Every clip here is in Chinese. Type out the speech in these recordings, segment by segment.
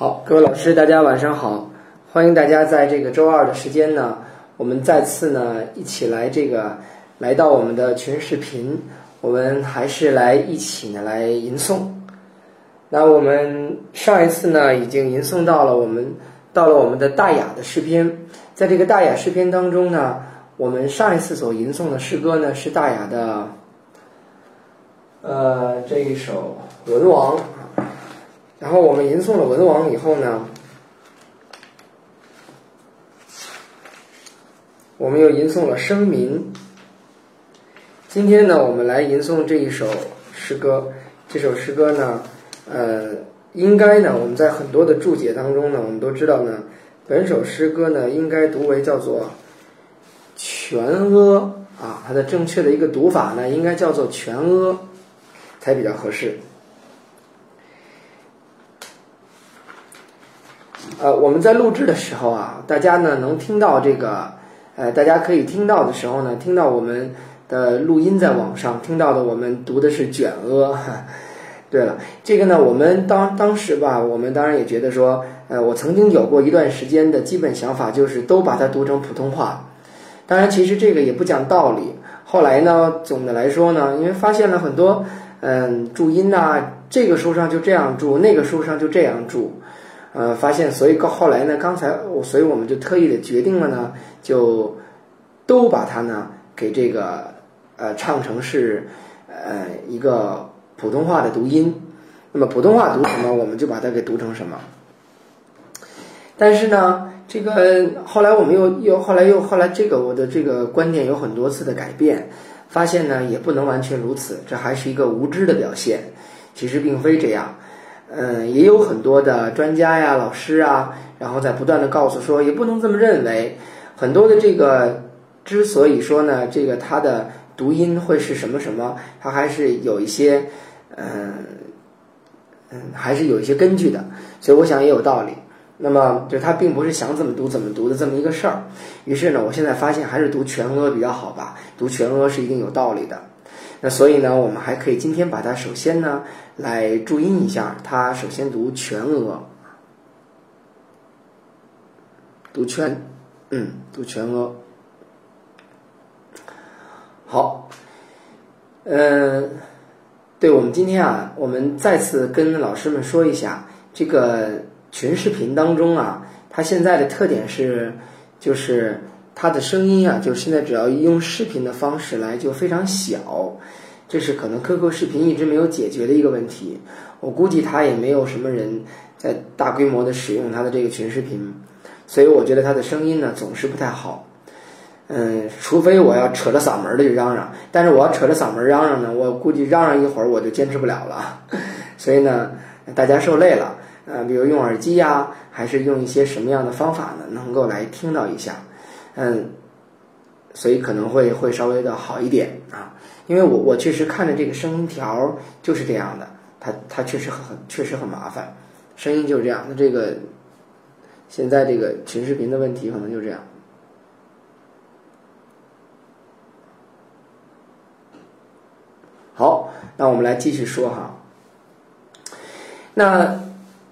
好，各位老师，大家晚上好！欢迎大家在这个周二的时间呢，我们再次呢一起来这个来到我们的群视频，我们还是来一起呢来吟诵。那我们上一次呢已经吟诵到了我们到了我们的大雅的诗篇，在这个大雅诗篇当中呢，我们上一次所吟诵的诗歌呢是大雅的，呃这一首《文王》。然后我们吟诵了文王以后呢，我们又吟诵了生民。今天呢，我们来吟诵这一首诗歌。这首诗歌呢，呃，应该呢，我们在很多的注解当中呢，我们都知道呢，本首诗歌呢，应该读为叫做全阿啊，它的正确的一个读法呢，应该叫做全阿才比较合适。呃，我们在录制的时候啊，大家呢能听到这个，呃，大家可以听到的时候呢，听到我们的录音在网上听到的，我们读的是卷阿。对了，这个呢，我们当当时吧，我们当然也觉得说，呃，我曾经有过一段时间的基本想法就是都把它读成普通话。当然，其实这个也不讲道理。后来呢，总的来说呢，因为发现了很多，嗯，注音呐，这个书上就这样注，那个书上就这样注。呃，发现，所以到后来呢，刚才我，所以我们就特意的决定了呢，就都把它呢给这个呃唱成是呃一个普通话的读音。那么普通话读什么，我们就把它给读成什么。但是呢，这个后来我们又又后来又后来这个我的这个观点有很多次的改变，发现呢也不能完全如此，这还是一个无知的表现。其实并非这样。嗯，也有很多的专家呀、老师啊，然后在不断的告诉说，也不能这么认为。很多的这个之所以说呢，这个它的读音会是什么什么，它还是有一些，嗯嗯，还是有一些根据的。所以我想也有道理。那么就他并不是想怎么读怎么读的这么一个事儿。于是呢，我现在发现还是读全额比较好吧，读全额是一定有道理的。那所以呢，我们还可以今天把它首先呢来注音一下，它首先读全额，读全，嗯，读全额。好，嗯，对我们今天啊，我们再次跟老师们说一下，这个群视频当中啊，它现在的特点是，就是。它的声音啊，就是现在只要用视频的方式来，就非常小，这是可能 QQ 视频一直没有解决的一个问题。我估计它也没有什么人在大规模的使用它的这个群视频，所以我觉得它的声音呢总是不太好。嗯，除非我要扯着嗓门的去嚷嚷，但是我要扯着嗓门嚷嚷呢，我估计嚷嚷一会儿我就坚持不了了。所以呢，大家受累了。呃，比如用耳机呀，还是用一些什么样的方法呢，能够来听到一下。嗯，所以可能会会稍微的好一点啊，因为我我确实看着这个声音条就是这样的，它它确实很确实很麻烦，声音就是这样。那这个现在这个群视频的问题可能就这样。好，那我们来继续说哈。那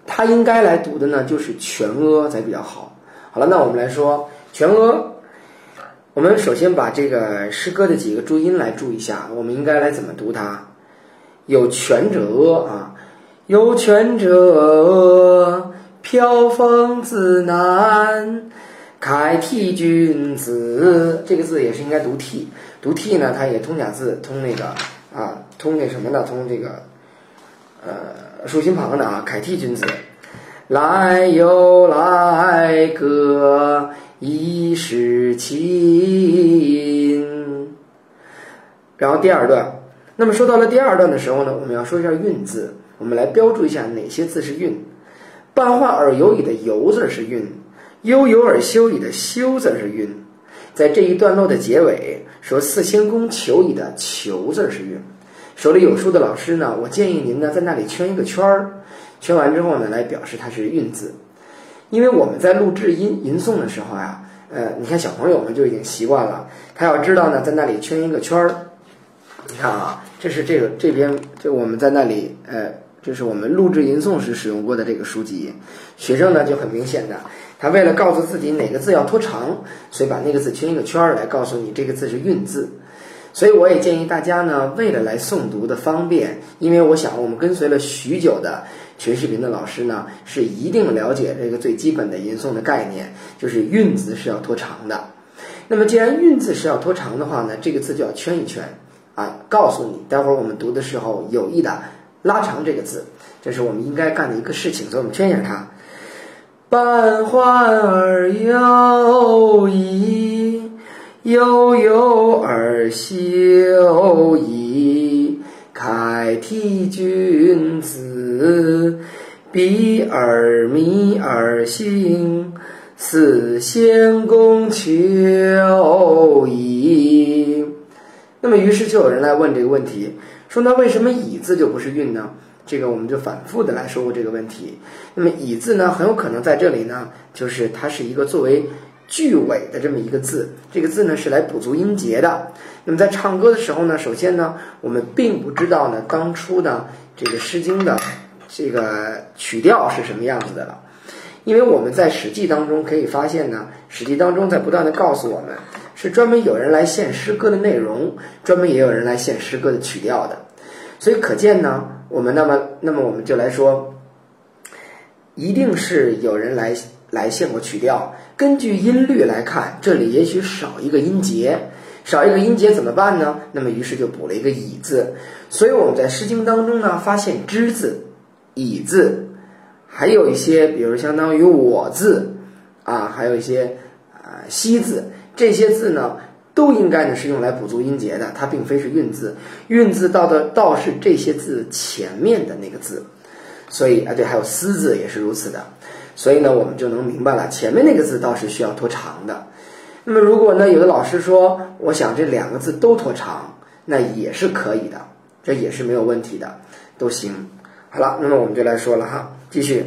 他应该来读的呢，就是全阿才比较好。好了，那我们来说全阿。我们首先把这个诗歌的几个注音来注一下，我们应该来怎么读它？有泉者啊，有泉者，飘风自南，开替君子。这个字也是应该读替，读替呢，它也通假字，通那个啊，通那什么的，通这个呃竖心旁的啊，凯替君子，来又来歌。一是亲，然后第二段，那么说到了第二段的时候呢，我们要说一下韵字，我们来标注一下哪些字是韵。半画而有矣的由字是韵，悠游而休矣的休字是韵。在这一段落的结尾说四仙公求矣的求字是韵。手里有书的老师呢，我建议您呢在那里圈一个圈儿，圈完之后呢来表示它是韵字。因为我们在录制音吟诵的时候呀，呃，你看小朋友们就已经习惯了，他要知道呢，在那里圈一个圈儿。你看啊，这是这个这边，就我们在那里呃这是我们录制吟诵时使用过的这个书籍。学生呢就很明显的，他为了告诉自己哪个字要拖长，所以把那个字圈一个圈儿来告诉你这个字是韵字。所以我也建议大家呢，为了来诵读的方便，因为我想我们跟随了许久的学视频的老师呢，是一定了解这个最基本的吟诵的概念，就是韵字是要拖长的。那么既然韵字是要拖长的话呢，这个字就要圈一圈啊，告诉你，待会儿我们读的时候有意的拉长这个字，这是我们应该干的一个事情，所以我们圈一下它。半欢而有矣。悠悠而秀矣，开涕君子，比尔弥而行，似仙宫秋矣。那么，于是就有人来问这个问题，说那为什么乙字就不是韵呢？这个我们就反复的来说过这个问题。那么乙字呢，很有可能在这里呢，就是它是一个作为。句尾的这么一个字，这个字呢是来补足音节的。那么在唱歌的时候呢，首先呢，我们并不知道呢当初呢这个《诗经》的这个曲调是什么样子的了，因为我们在《史记》当中可以发现呢，《史记》当中在不断的告诉我们，是专门有人来献诗歌的内容，专门也有人来献诗歌的曲调的。所以可见呢，我们那么那么我们就来说，一定是有人来。来献过曲调，根据音律来看，这里也许少一个音节，少一个音节怎么办呢？那么于是就补了一个乙字。所以我们在《诗经》当中呢，发现之字、乙字，还有一些，比如相当于我字啊，还有一些啊西字，这些字呢，都应该呢是用来补足音节的，它并非是韵字。韵字到的倒是这些字前面的那个字，所以啊，对，还有思字也是如此的。所以呢，我们就能明白了，前面那个字倒是需要拖长的。那么，如果呢，有的老师说，我想这两个字都拖长，那也是可以的，这也是没有问题的，都行。好了，那么我们就来说了哈，继续。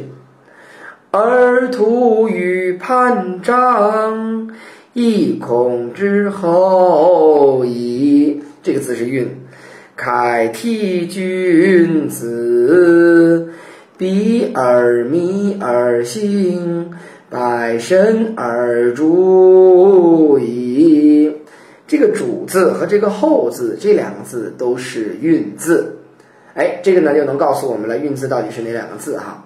而徒与潘张，一孔之后矣。这个字是韵，开替君子。比尔弥而行，百身而主矣。这个“主”字和这个“后”字，这两个字都是韵字。哎，这个呢就能告诉我们了，韵字到底是哪两个字哈？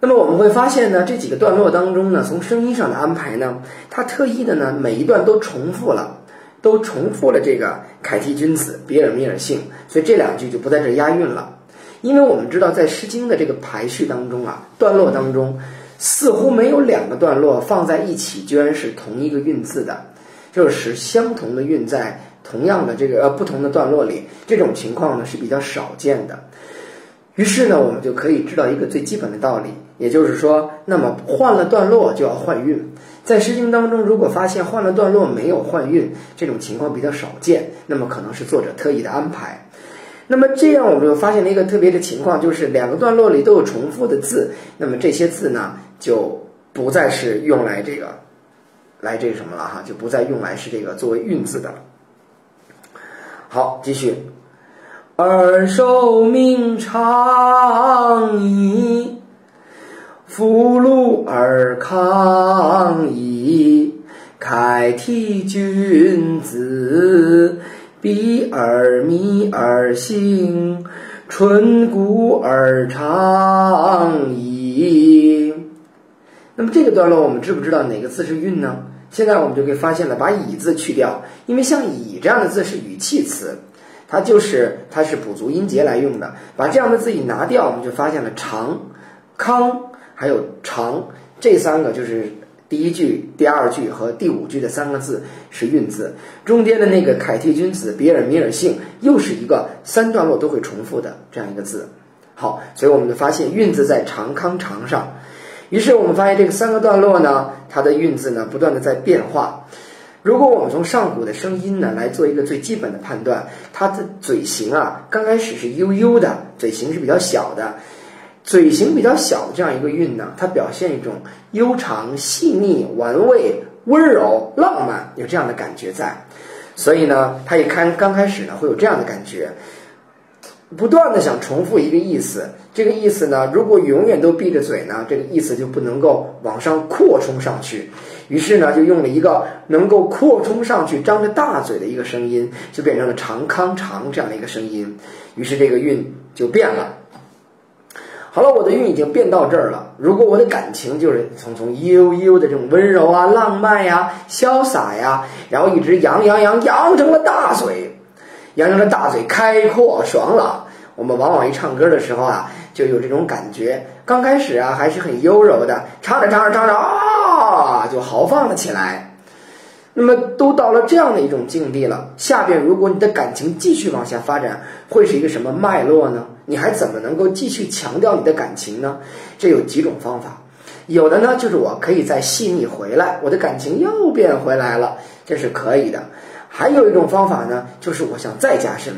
那么我们会发现呢，这几个段落当中呢，从声音上的安排呢，它特意的呢，每一段都重复了。都重复了这个“凯替君子，比尔米尔姓”，所以这两句就不在这押韵了。因为我们知道，在《诗经》的这个排序当中啊，段落当中似乎没有两个段落放在一起居然是同一个韵字的，就是相同的韵在同样的这个呃不同的段落里，这种情况呢是比较少见的。于是呢，我们就可以知道一个最基本的道理，也就是说，那么换了段落就要换韵。在《诗经》当中，如果发现换了段落没有换韵，这种情况比较少见，那么可能是作者特意的安排。那么这样，我们就发现了一个特别的情况，就是两个段落里都有重复的字，那么这些字呢，就不再是用来这个，来这个什么了哈，就不再用来是这个作为韵字的了。好，继续，而寿命长矣。福禄而康矣，开替君子，比而弥而行，春谷而长矣。那么这个段落我们知不知道哪个字是韵呢？现在我们就可以发现了，把乙字去掉，因为像乙这样的字是语气词，它就是它是补足音节来用的。把这样的字一拿掉，我们就发现了长、康。还有长这三个就是第一句、第二句和第五句的三个字是韵字，中间的那个凯替君子，比尔米尔姓又是一个三段落都会重复的这样一个字。好，所以我们就发现韵字在长康长上。于是我们发现这个三个段落呢，它的韵字呢不断的在变化。如果我们从上古的声音呢来做一个最基本的判断，它的嘴型啊刚开始是悠悠的，嘴型是比较小的。嘴型比较小的这样一个韵呢，它表现一种悠长、细腻、玩味、温柔、浪漫，有这样的感觉在。所以呢，他一看刚开始呢会有这样的感觉，不断的想重复一个意思，这个意思呢，如果永远都闭着嘴呢，这个意思就不能够往上扩充上去。于是呢，就用了一个能够扩充上去、张着大嘴的一个声音，就变成了长康长这样的一个声音。于是这个韵就变了。好了，我的韵已经变到这儿了。如果我的感情就是从从悠悠的这种温柔啊、浪漫呀、潇洒呀，然后一直扬扬扬扬成了大嘴，杨洋的大嘴，开阔爽朗。我们往往一唱歌的时候啊，就有这种感觉。刚开始啊，还是很优柔的，唱着唱着唱着啊，就豪放了起来。那么都到了这样的一种境地了，下边如果你的感情继续往下发展，会是一个什么脉络呢？你还怎么能够继续强调你的感情呢？这有几种方法，有的呢就是我可以再细腻回来，我的感情又变回来了，这是可以的。还有一种方法呢，就是我想再加深，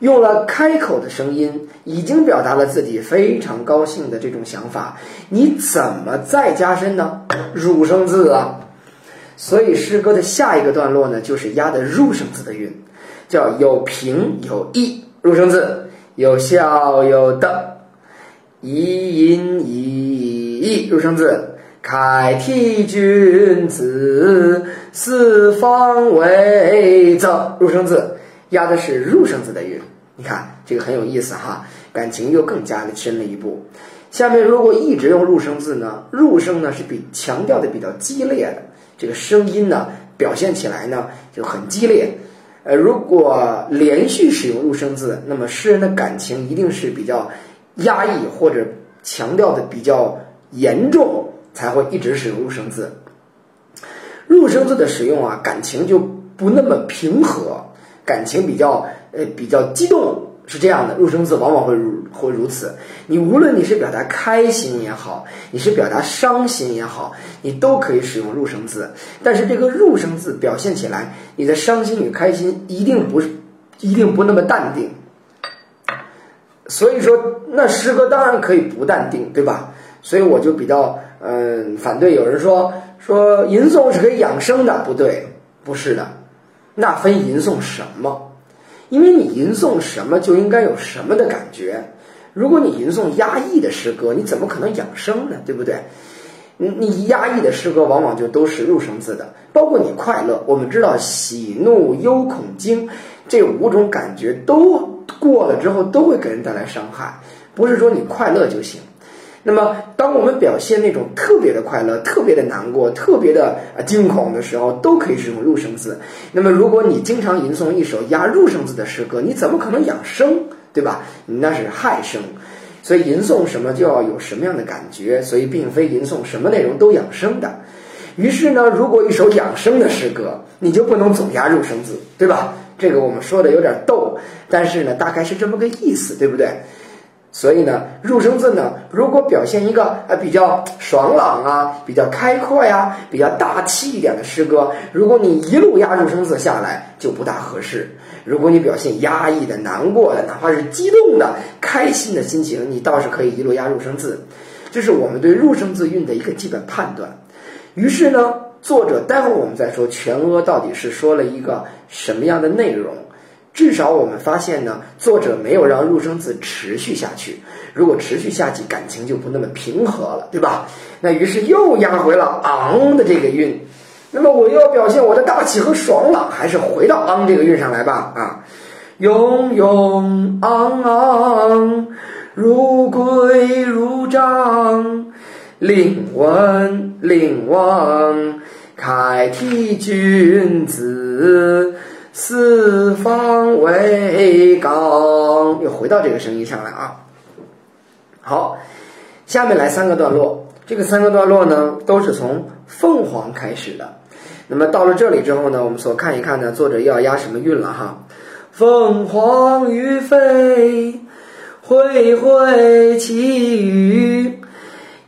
用了开口的声音，已经表达了自己非常高兴的这种想法，你怎么再加深呢？入声字啊，所以诗歌的下一个段落呢，就是押的入声字的韵，叫有平有抑，入声字。有笑有的，一音一意入声字，开替君子，四方为则入声字，押的是入声字的韵。你看这个很有意思哈，感情又更加的深了一步。下面如果一直用入声字呢，入声呢是比强调的比较激烈的，这个声音呢表现起来呢就很激烈。呃，如果连续使用入声字，那么诗人的感情一定是比较压抑或者强调的比较严重，才会一直使用入声字。入声字的使用啊，感情就不那么平和，感情比较呃比较激动。是这样的，入声字往往会如会如此。你无论你是表达开心也好，你是表达伤心也好，你都可以使用入声字。但是这个入声字表现起来，你的伤心与开心一定不是，一定不那么淡定。所以说，那诗歌当然可以不淡定，对吧？所以我就比较嗯反对有人说说吟诵是可以养生的，不对，不是的，那分吟诵什么？因为你吟诵什么就应该有什么的感觉。如果你吟诵压抑的诗歌，你怎么可能养生呢？对不对？你你压抑的诗歌往往就都是入声字的，包括你快乐。我们知道喜怒忧恐惊这五种感觉都过了之后，都会给人带来伤害。不是说你快乐就行。那么，当我们表现那种特别的快乐、特别的难过、特别的惊恐的时候，都可以使用入声字。那么，如果你经常吟诵一首押入声字的诗歌，你怎么可能养生，对吧？你那是害生。所以，吟诵什么就要有什么样的感觉。所以，并非吟诵什么内容都养生的。于是呢，如果一首养生的诗歌，你就不能总押入声字，对吧？这个我们说的有点逗，但是呢，大概是这么个意思，对不对？所以呢，入声字呢，如果表现一个呃比较爽朗啊、比较开阔呀、比较大气一点的诗歌，如果你一路压入声字下来，就不大合适。如果你表现压抑的、难过的，哪怕是激动的、开心的心情，你倒是可以一路压入声字。这是我们对入声字韵的一个基本判断。于是呢，作者待会儿我们再说全阿到底是说了一个什么样的内容。至少我们发现呢，作者没有让入声字持续下去。如果持续下去，感情就不那么平和了，对吧？那于是又压回了昂的这个韵。那么我又要表现我的大气和爽朗，还是回到昂这个韵上来吧？啊，雍雍昂昂，如归如章，令闻令望，开替君子。四方为纲，又回到这个声音上来啊。好，下面来三个段落，这个三个段落呢都是从凤凰开始的。那么到了这里之后呢，我们所看一看呢，作者又要押什么韵了哈？凤凰于飞，恢恢其羽，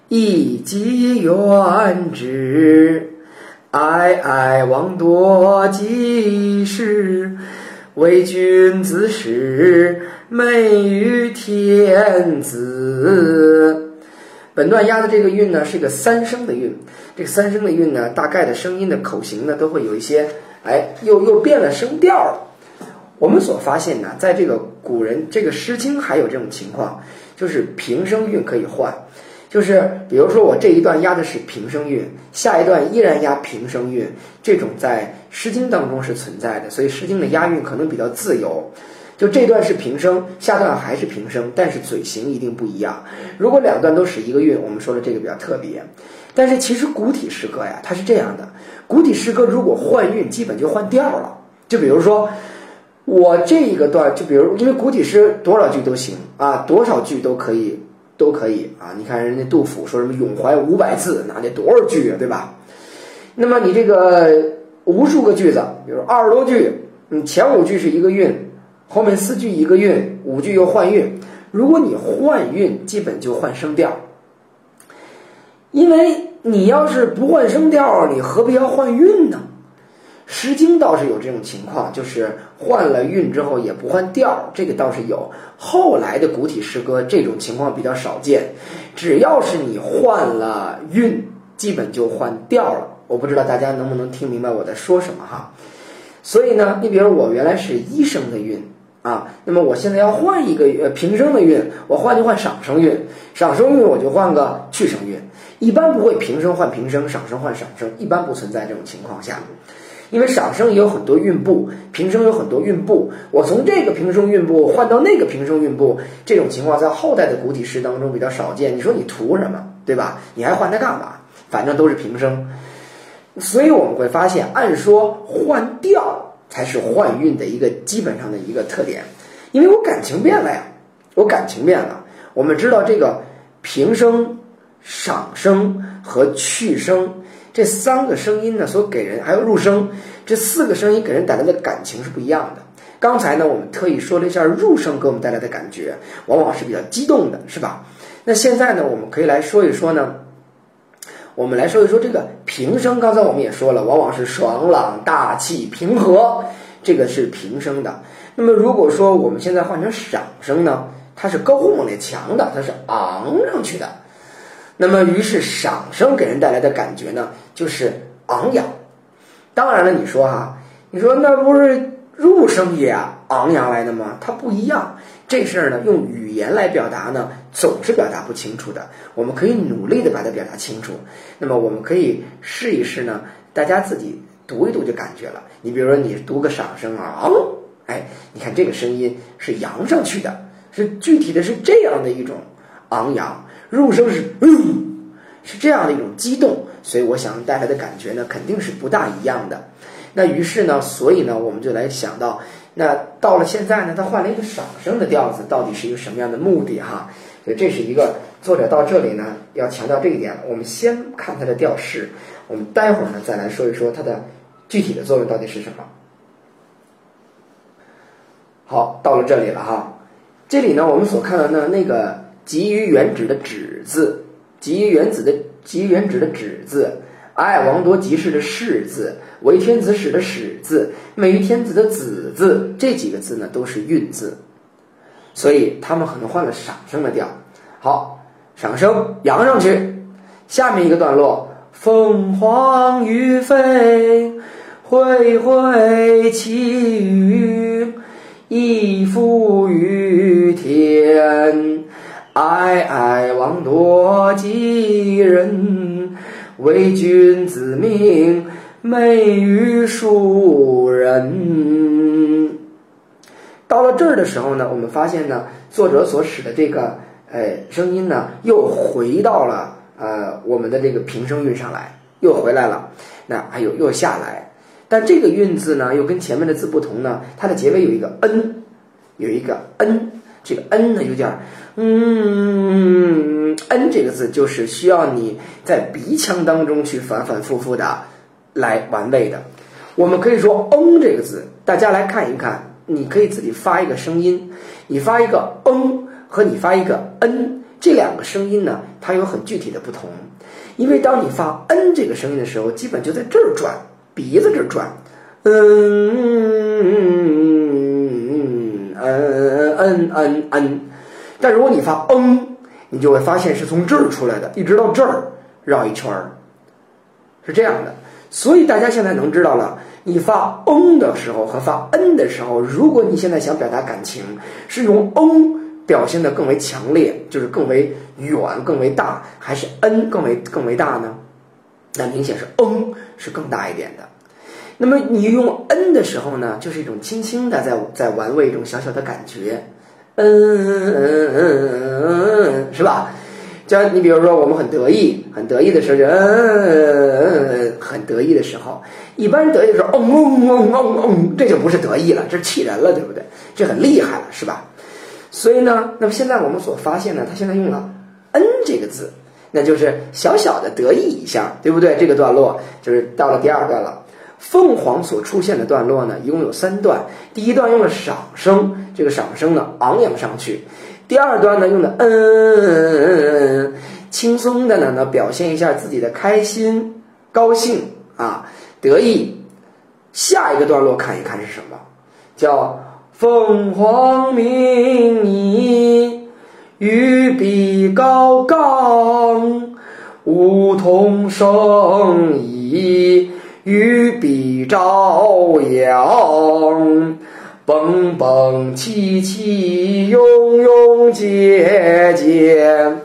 一击远之。哀哀王多吉事，为君子使美于天子。本段押的这个韵呢，是一个三声的韵。这个三声的韵呢，大概的声音的口型呢，都会有一些哎，又又变了声调了。我们所发现呢，在这个古人这个《诗经》还有这种情况，就是平声韵可以换，就是比如说我这一段押的是平声韵，下一段依然押平声韵，这种在《诗经》当中是存在的，所以《诗经》的押韵可能比较自由。就这段是平声，下段还是平声，但是嘴型一定不一样。如果两段都使一个韵，我们说的这个比较特别。但是其实古体诗歌呀，它是这样的：古体诗歌如果换韵，基本就换调了。就比如说我这一个段，就比如因为古体诗多少句都行啊，多少句都可以，都可以啊。你看人家杜甫说什么“咏怀五百字”，那得多少句啊，对吧？那么你这个无数个句子，比如二十多句，你前五句是一个韵。后面四句一个韵，五句又换韵。如果你换韵，基本就换声调。因为你要是不换声调，你何必要换韵呢？《诗经》倒是有这种情况，就是换了韵之后也不换调，这个倒是有。后来的古体诗歌这种情况比较少见，只要是你换了韵，基本就换调了。我不知道大家能不能听明白我在说什么哈。所以呢，你比如我原来是一声的韵。啊，那么我现在要换一个呃平声的韵，我换就换赏声韵，赏声韵我就换个去声韵，一般不会平声换平声，赏声换赏声，一般不存在这种情况下，因为赏声也有很多韵部，平声有很多韵部，我从这个平声韵部换到那个平声韵部，这种情况在后代的古体诗当中比较少见。你说你图什么，对吧？你还换它干嘛？反正都是平声，所以我们会发现，按说换调。才是换韵的一个基本上的一个特点，因为我感情变了呀，我感情变了。我们知道这个平声、赏声和去声这三个声音呢，所给人还有入声这四个声音给人带来的感情是不一样的。刚才呢，我们特意说了一下入声给我们带来的感觉，往往是比较激动的，是吧？那现在呢，我们可以来说一说呢。我们来说一说这个平声，刚才我们也说了，往往是爽朗、大气、平和，这个是平声的。那么如果说我们现在换成赏声呢，它是高猛烈、强的，它是昂上去的。那么于是赏声给人带来的感觉呢，就是昂扬。当然了，你说哈，你说那不是入声也昂扬来的吗？它不一样。这事儿呢，用语言来表达呢，总是表达不清楚的。我们可以努力的把它表达清楚。那么，我们可以试一试呢，大家自己读一读就感觉了。你比如说，你读个赏声啊，哎，你看这个声音是扬上去的，是具体的是这样的一种昂扬。入声是嗯，是这样的一种激动。所以，我想带来的感觉呢，肯定是不大一样的。那于是呢，所以呢，我们就来想到。那到了现在呢，他换了一个赏声的调子，到底是一个什么样的目的哈？所以这是一个作者到这里呢要强调这一点。我们先看它的调式，我们待会儿呢再来说一说它的具体的作用到底是什么。好，到了这里了哈，这里呢我们所看到的那个急于原指的“止”字，急于原子的急于原指的“止”字。爱王多吉士的士字，为天子使的使字，美于天子的子字，这几个字呢都是韵字，所以他们可能换了赏声的调。好，赏声扬上去。下面一个段落：凤凰于飞，恢恢其羽，翼复于。哀哀王多吉人。为君子命，媚于庶人。到了这儿的时候呢，我们发现呢，作者所使的这个呃声音呢，又回到了呃我们的这个平声韵上来，又回来了。那还有又下来，但这个韵字呢，又跟前面的字不同呢，它的结尾有一个 n，有一个 n，这个 n 呢有点嗯。n 这个字就是需要你在鼻腔当中去反反复复的来玩味的。我们可以说“嗯”这个字，大家来看一看，你可以自己发一个声音。你发一个“嗯”和你发一个 “n” 这两个声音呢，它有很具体的不同。因为当你发 “n” 这个声音的时候，基本就在这儿转，鼻子这儿转，嗯嗯嗯嗯嗯嗯。但如果你发“嗯”。你就会发现是从这儿出来的，一直到这儿绕一圈儿，是这样的。所以大家现在能知道了，你发嗯的时候和发嗯的时候，如果你现在想表达感情，是用嗯表现的更为强烈，就是更为远、更为大，还是嗯更为更为大呢？那明显是嗯是更大一点的。那么你用嗯的时候呢，就是一种轻轻的在在玩味一种小小的感觉，嗯嗯嗯嗯嗯嗯，是吧？就你比如说，我们很得意，很得意的时候，就嗯嗯嗯，很得意的时候，一般得意的时候，嗡嗡嗡嗡嗡，这就不是得意了，这是气人了，对不对？这很厉害了，是吧？所以呢，那么现在我们所发现呢，他现在用了“嗯”这个字，那就是小小的得意一下，对不对？这个段落就是到了第二段了。凤凰所出现的段落呢，一共有三段，第一段用了赏声，这个赏声呢昂扬上去。第二段呢，用的嗯，轻松的呢，呢表现一下自己的开心、高兴啊、得意。下一个段落看一看是什么？叫凤凰鸣矣，于彼高冈，梧桐生矣与彼朝阳。蹦蹦起起，拥拥结结。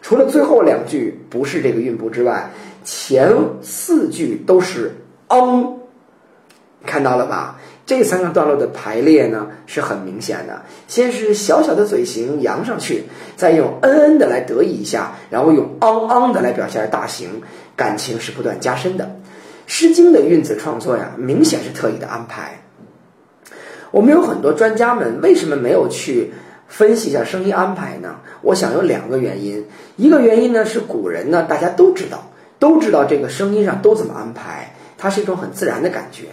除了最后两句不是这个韵部之外，前四句都是嗯，看到了吧？这三个段落的排列呢是很明显的。先是小小的嘴型扬上去，再用嗯嗯的来得意一下，然后用昂昂的来表现大型，感情是不断加深的。《诗经》的韵字创作呀，明显是特意的安排。我们有很多专家们，为什么没有去分析一下声音安排呢？我想有两个原因。一个原因呢是古人呢，大家都知道，都知道这个声音上都怎么安排，它是一种很自然的感觉。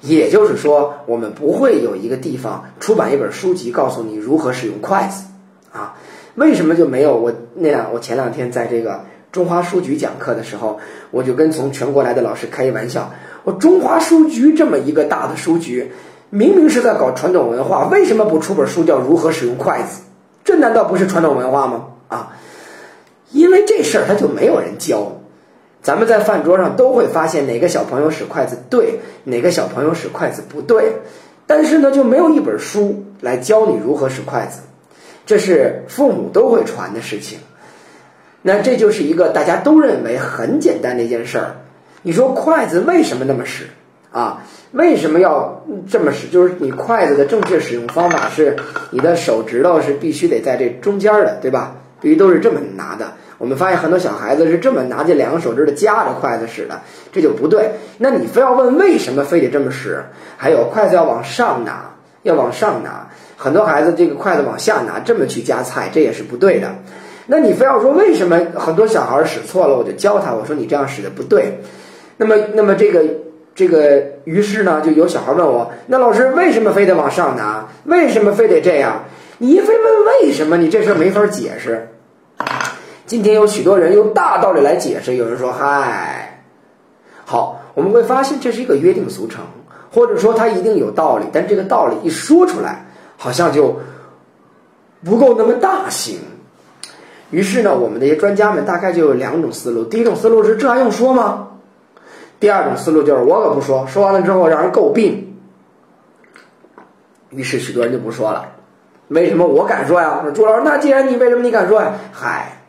也就是说，我们不会有一个地方出版一本书籍告诉你如何使用筷子啊？为什么就没有？我那两我前两天在这个中华书局讲课的时候，我就跟从全国来的老师开一玩笑，我中华书局这么一个大的书局。明明是在搞传统文化，为什么不出本书叫《如何使用筷子》？这难道不是传统文化吗？啊，因为这事儿他就没有人教。咱们在饭桌上都会发现哪个小朋友使筷子对，哪个小朋友使筷子不对，但是呢，就没有一本书来教你如何使筷子。这是父母都会传的事情。那这就是一个大家都认为很简单的一件事儿。你说筷子为什么那么使？啊，为什么要这么使？就是你筷子的正确使用方法是，你的手指头是必须得在这中间的，对吧？必须都是这么拿的。我们发现很多小孩子是这么拿这两个手指头夹着筷子使的，这就不对。那你非要问为什么非得这么使？还有筷子要往上拿，要往上拿。很多孩子这个筷子往下拿，这么去夹菜，这也是不对的。那你非要说为什么很多小孩使错了，我就教他，我说你这样使的不对。那么，那么这个。这个于是呢，就有小孩问我：“那老师为什么非得往上拿？为什么非得这样？你一非问为什么，你这事儿没法解释。”今天有许多人用大道理来解释，有人说：“嗨，好，我们会发现这是一个约定俗成，或者说它一定有道理，但这个道理一说出来，好像就不够那么大型。”于是呢，我们这些专家们大概就有两种思路：第一种思路是这还用说吗？第二种思路就是我可不说，说完了之后让人诟病，于是许多人就不说了。为什么我敢说呀？说朱老师，那既然你为什么你敢说呀？嗨，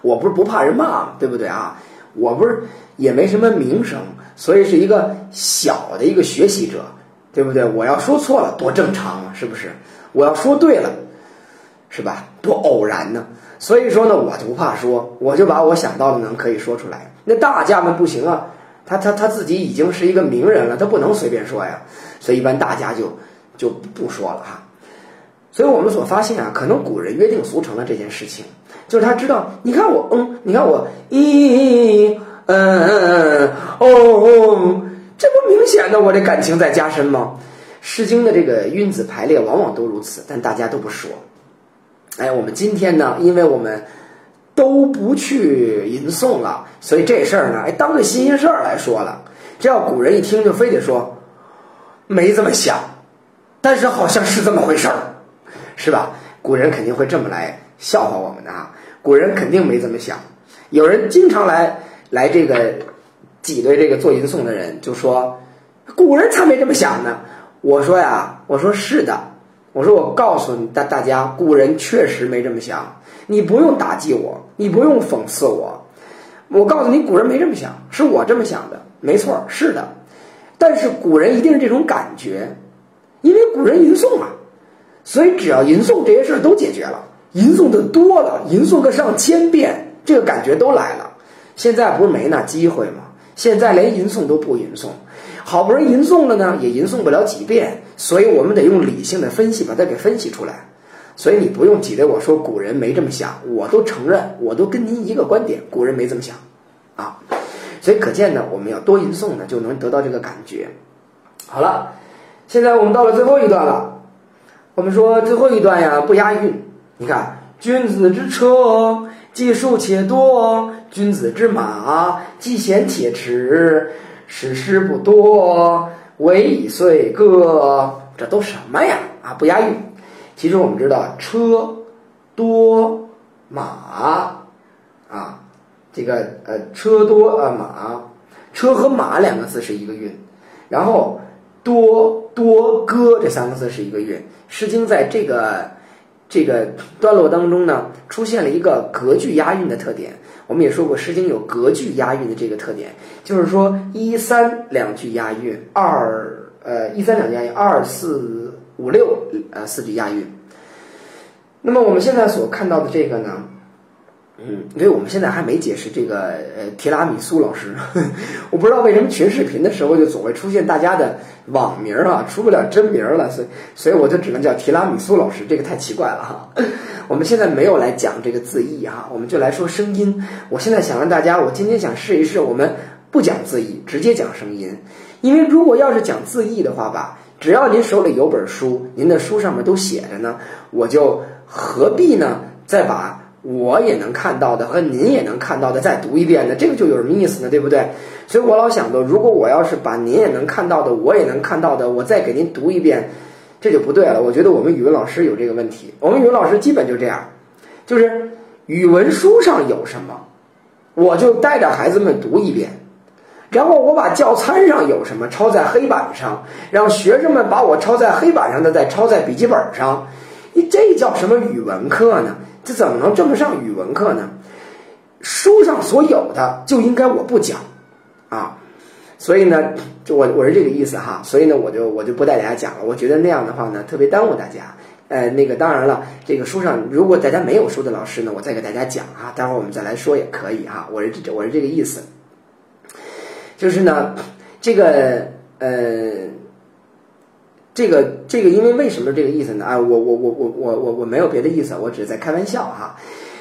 我不是不怕人骂，对不对啊？我不是也没什么名声，所以是一个小的一个学习者，对不对？我要说错了多正常啊，是不是？我要说对了，是吧？多偶然呢。所以说呢，我就不怕说，我就把我想到的能可以说出来。那大家们不行啊。他他他自己已经是一个名人了，他不能随便说呀，所以一般大家就就不说了哈。所以我们所发现啊，可能古人约定俗成的这件事情，就是他知道，你看我嗯，你看我一嗯嗯嗯哦，这不明显的我这感情在加深吗？《诗经》的这个韵字排列往往都如此，但大家都不说。哎，我们今天呢，因为我们。都不去吟诵了，所以这事儿呢，哎，当个新鲜事儿来说了。这要古人一听，就非得说没这么想，但是好像是这么回事儿，是吧？古人肯定会这么来笑话我们的啊。古人肯定没这么想。有人经常来来这个挤兑这个做吟诵的人，就说古人才没这么想呢。我说呀，我说是的，我说我告诉你大大家，古人确实没这么想。你不用打击我，你不用讽刺我，我告诉你，古人没这么想，是我这么想的，没错，是的。但是古人一定是这种感觉，因为古人吟诵啊，所以只要吟诵这些事儿都解决了，吟诵的多了，吟诵个上千遍，这个感觉都来了。现在不是没那机会吗？现在连吟诵都不吟诵，好不容易吟诵了呢，也吟诵不了几遍，所以我们得用理性的分析把它给分析出来。所以你不用挤兑我说古人没这么想，我都承认，我都跟您一个观点，古人没这么想，啊，所以可见呢，我们要多吟诵呢，就能得到这个感觉。好了，现在我们到了最后一段了，我们说最后一段呀不押韵，你看，君子之车，既数且多；君子之马，既贤且驰。史诗不多，唯以岁歌，这都什么呀？啊，不押韵。其实我们知道，车多马啊，这个呃，车多呃马，车和马两个字是一个韵，然后多多歌这三个字是一个韵。《诗经》在这个这个段落当中呢，出现了一个隔句押韵的特点。我们也说过，《诗经》有隔句押韵的这个特点，就是说一三两句押韵，二呃一三两句押韵，二四。五六呃四句押韵，那么我们现在所看到的这个呢，嗯，因为我们现在还没解释这个呃提拉米苏老师，我不知道为什么群视频的时候就总会出现大家的网名啊，出不了真名了，所以所以我就只能叫提拉米苏老师，这个太奇怪了哈。我们现在没有来讲这个字义哈，我们就来说声音。我现在想让大家，我今天想试一试，我们不讲字义，直接讲声音，因为如果要是讲字义的话吧。只要您手里有本书，您的书上面都写着呢，我就何必呢？再把我也能看到的和您也能看到的再读一遍呢？这个就有什么意思呢？对不对？所以我老想着，如果我要是把您也能看到的，我也能看到的，我再给您读一遍，这就不对了。我觉得我们语文老师有这个问题，我们语文老师基本就这样，就是语文书上有什么，我就带着孩子们读一遍。然后我把教参上有什么抄在黑板上，让学生们把我抄在黑板上的再抄在笔记本上，你这叫什么语文课呢？这怎么能这么上语文课呢？书上所有的就应该我不讲啊，所以呢，就我我是这个意思哈，所以呢，我就我就不带大家讲了。我觉得那样的话呢，特别耽误大家。呃，那个当然了，这个书上如果大家没有书的老师呢，我再给大家讲哈，待会儿我们再来说也可以哈。我是这我是这个意思。就是呢，这个呃，这个这个，因为为什么这个意思呢？啊，我我我我我我我没有别的意思，我只是在开玩笑哈。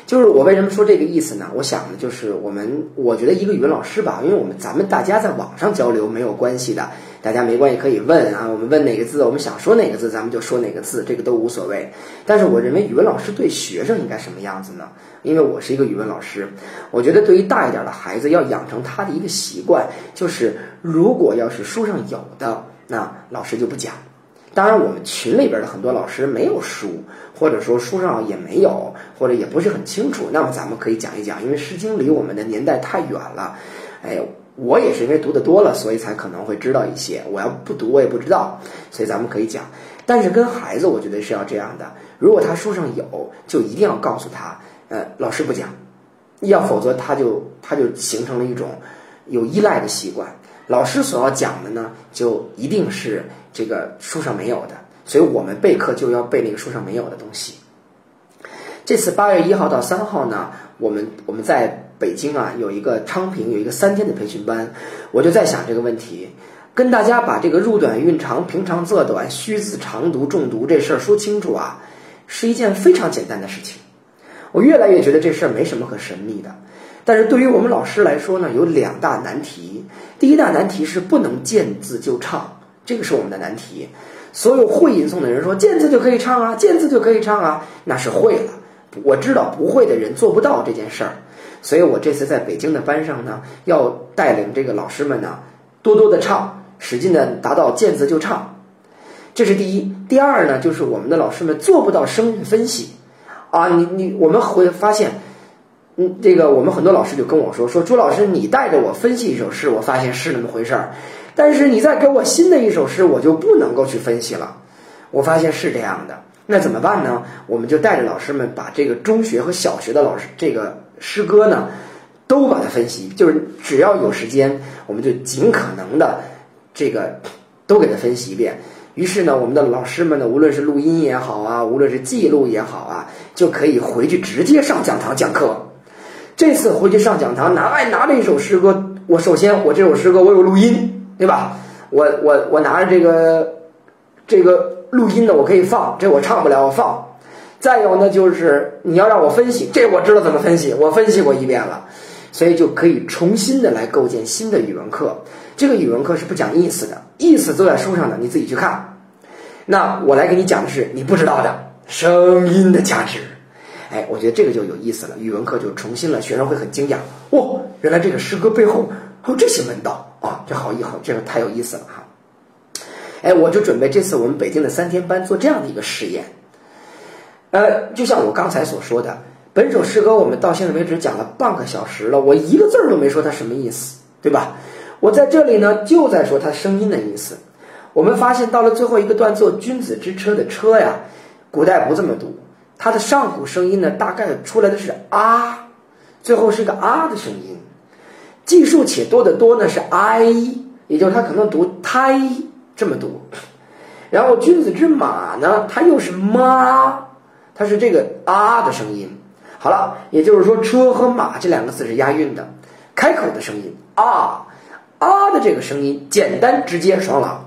就是我为什么说这个意思呢？我想的就是我们，我觉得一个语文老师吧，因为我们咱们大家在网上交流没有关系的，大家没关系可以问啊，我们问哪个字，我们想说哪个字，咱们就说哪个字，这个都无所谓。但是我认为语文老师对学生应该什么样子呢？因为我是一个语文老师，我觉得对于大一点的孩子，要养成他的一个习惯，就是如果要是书上有的，那老师就不讲。当然，我们群里边的很多老师没有书，或者说书上也没有，或者也不是很清楚。那么咱们可以讲一讲，因为《诗经》离我们的年代太远了。哎，我也是因为读的多了，所以才可能会知道一些。我要不读，我也不知道。所以咱们可以讲，但是跟孩子，我觉得是要这样的。如果他书上有，就一定要告诉他，呃，老师不讲，要否则他就他就形成了一种有依赖的习惯。老师所要讲的呢，就一定是这个书上没有的，所以我们备课就要备那个书上没有的东西。这次八月一号到三号呢，我们我们在北京啊有一个昌平有一个三天的培训班，我就在想这个问题，跟大家把这个入短运长、平长仄短、虚字长读重读这事儿说清楚啊，是一件非常简单的事情。我越来越觉得这事儿没什么可神秘的。但是对于我们老师来说呢，有两大难题。第一大难题是不能见字就唱，这个是我们的难题。所有会吟诵的人说见字就可以唱啊，见字就可以唱啊，那是会了。我知道不会的人做不到这件事儿，所以我这次在北京的班上呢，要带领这个老师们呢，多多的唱，使劲的达到见字就唱。这是第一。第二呢，就是我们的老师们做不到声韵分析啊，你你我们会发现。嗯，这个我们很多老师就跟我说说朱老师，你带着我分析一首诗，我发现是那么回事儿。但是你再给我新的一首诗，我就不能够去分析了。我发现是这样的，那怎么办呢？我们就带着老师们把这个中学和小学的老师这个诗歌呢，都把它分析，就是只要有时间，我们就尽可能的这个都给它分析一遍。于是呢，我们的老师们呢，无论是录音也好啊，无论是记录也好啊，就可以回去直接上讲堂讲课。这次回去上讲堂，拿来拿着一首诗歌，我首先我这首诗歌我有录音，对吧？我我我拿着这个这个录音的，我可以放，这我唱不了，我放。再有呢，就是你要让我分析，这我知道怎么分析，我分析过一遍了，所以就可以重新的来构建新的语文课。这个语文课是不讲意思的，意思都在书上的，你自己去看。那我来给你讲的是你不知道的声音的价值。哎，我觉得这个就有意思了，语文课就重新了，学生会很惊讶，哇，原来这个诗歌背后还有这些门道啊，这好意好这个太有意思了哈。哎，我就准备这次我们北京的三天班做这样的一个实验。呃，就像我刚才所说的，本首诗歌我们到现在为止讲了半个小时了，我一个字儿都没说它什么意思，对吧？我在这里呢，就在说它声音的意思。我们发现到了最后一个段做“君子之车”的“车”呀，古代不这么读，它的上古声音呢，大概出来的是啊，最后是个啊的声音。计数且多的多呢是 i，也就是它可能读胎这么读。然后“君子之马”呢，它又是妈，它是这个啊的声音。好了，也就是说“车”和“马”这两个字是押韵的，开口的声音啊啊的这个声音简单直接爽朗。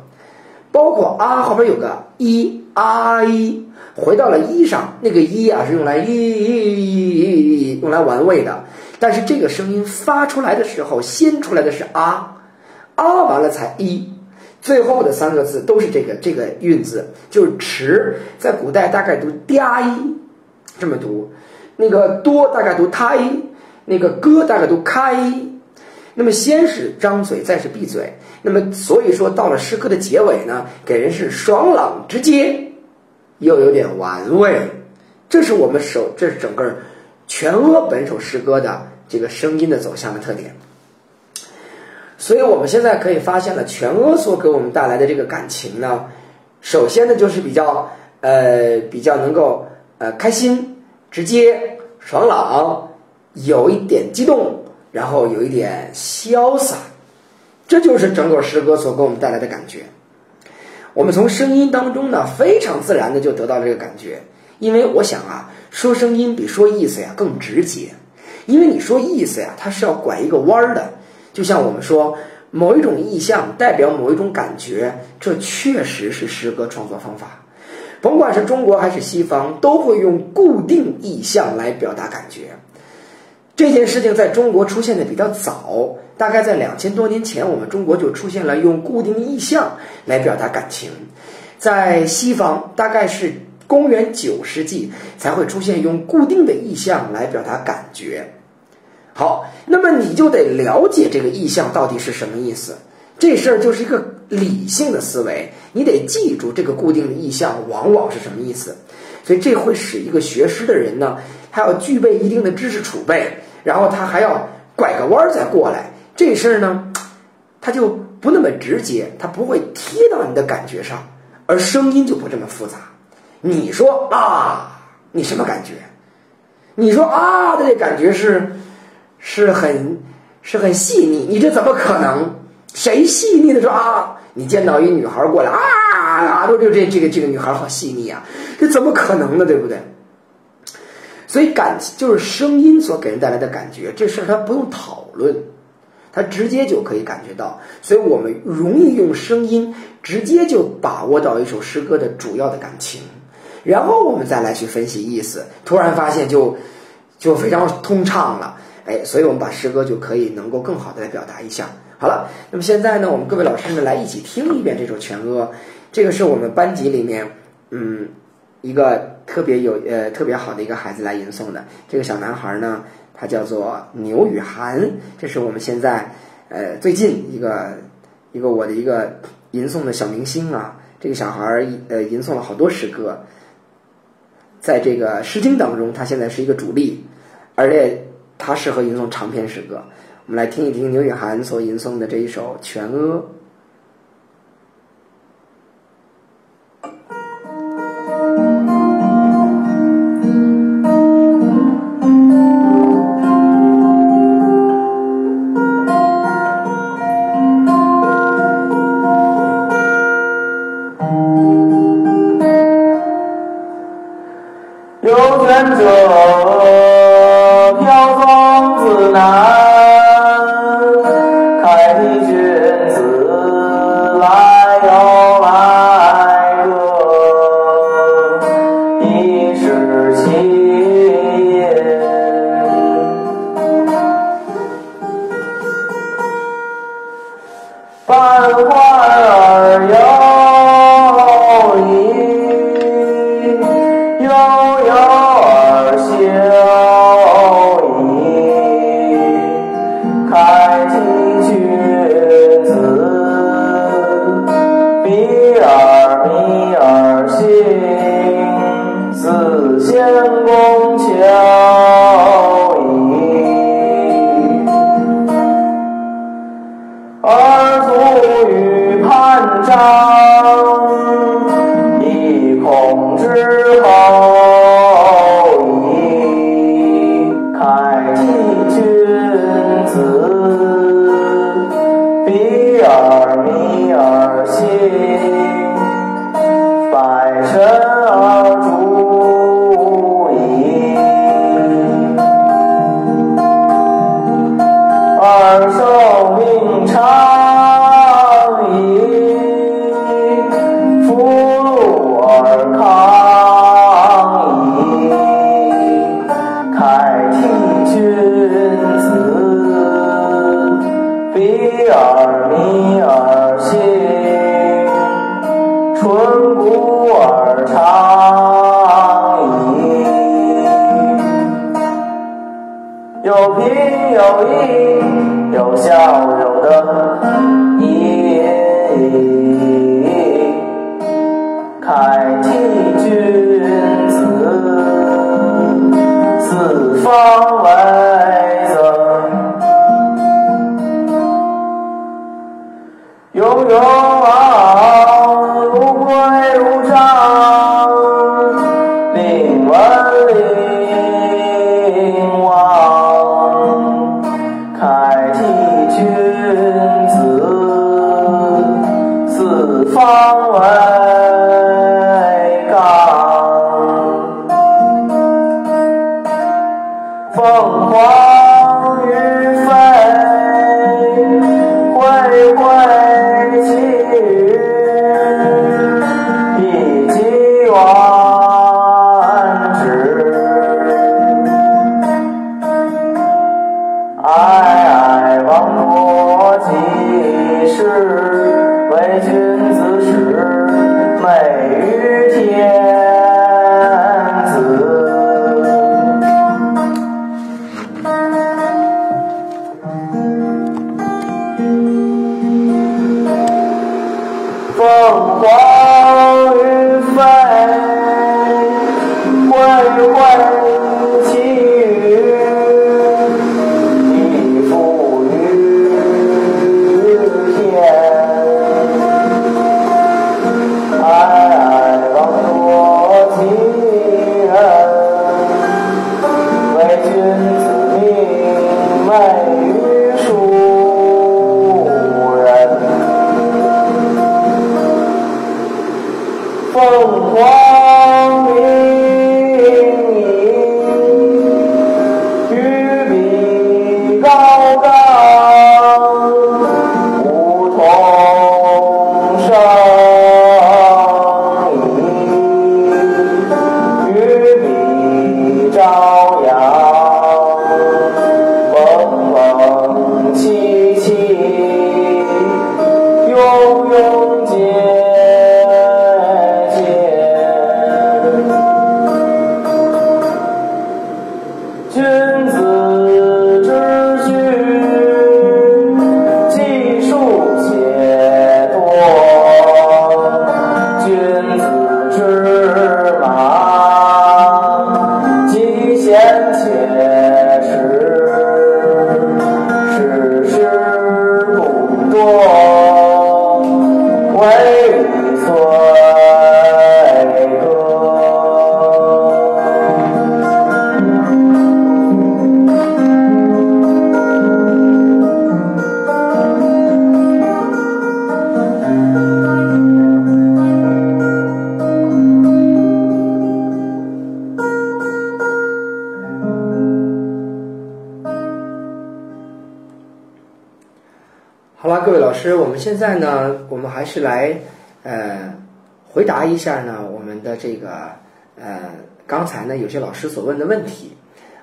包括啊后边有个一啊一，回到了一上，那个一啊是用来一一一一一用来玩味的，但是这个声音发出来的时候，先出来的是啊啊，完了才一，最后的三个字都是这个这个韵字，就是迟，在古代大概读嗲一这么读，那个多大概读他一，那个歌大概读开，那么先是张嘴，再是闭嘴。那么，所以说到了诗歌的结尾呢，给人是爽朗直接，又有点玩味。这是我们首，这是整个全俄本首诗歌的这个声音的走向的特点。所以我们现在可以发现了，全俄所给我们带来的这个感情呢，首先呢就是比较呃比较能够呃开心、直接、爽朗，有一点激动，然后有一点潇洒。这就是整首诗歌所给我们带来的感觉。我们从声音当中呢，非常自然的就得到这个感觉。因为我想啊，说声音比说意思呀更直接。因为你说意思呀，它是要拐一个弯儿的。就像我们说某一种意象代表某一种感觉，这确实是诗歌创作方法。甭管是中国还是西方，都会用固定意象来表达感觉。这件事情在中国出现的比较早，大概在两千多年前，我们中国就出现了用固定意象来表达感情。在西方，大概是公元九世纪才会出现用固定的意象来表达感觉。好，那么你就得了解这个意象到底是什么意思。这事儿就是一个理性的思维，你得记住这个固定的意象往往是什么意思。所以这会使一个学诗的人呢，他要具备一定的知识储备。然后他还要拐个弯儿再过来，这事儿呢，他就不那么直接，他不会贴到你的感觉上，而声音就不这么复杂。你说啊，你什么感觉？你说啊的这感觉是是很是很细腻，你这怎么可能？谁细腻的说啊？你见到一女孩过来啊啊，都就这这个这个女孩好细腻啊，这怎么可能呢？对不对？所以感就是声音所给人带来的感觉，这事儿他不用讨论，他直接就可以感觉到。所以我们容易用声音直接就把握到一首诗歌的主要的感情，然后我们再来去分析意思，突然发现就就非常通畅了。哎，所以我们把诗歌就可以能够更好的来表达一下。好了，那么现在呢，我们各位老师呢来一起听一遍这首全阿，这个是我们班级里面嗯。一个特别有呃特别好的一个孩子来吟诵的这个小男孩呢，他叫做牛雨涵，这是我们现在呃最近一个一个我的一个吟诵的小明星啊。这个小孩呃吟诵了好多诗歌，在这个《诗经》当中，他现在是一个主力，而且他适合吟诵长篇诗歌。我们来听一听牛雨涵所吟诵的这一首《全阿》。现在呢，我们还是来呃回答一下呢我们的这个呃刚才呢有些老师所问的问题，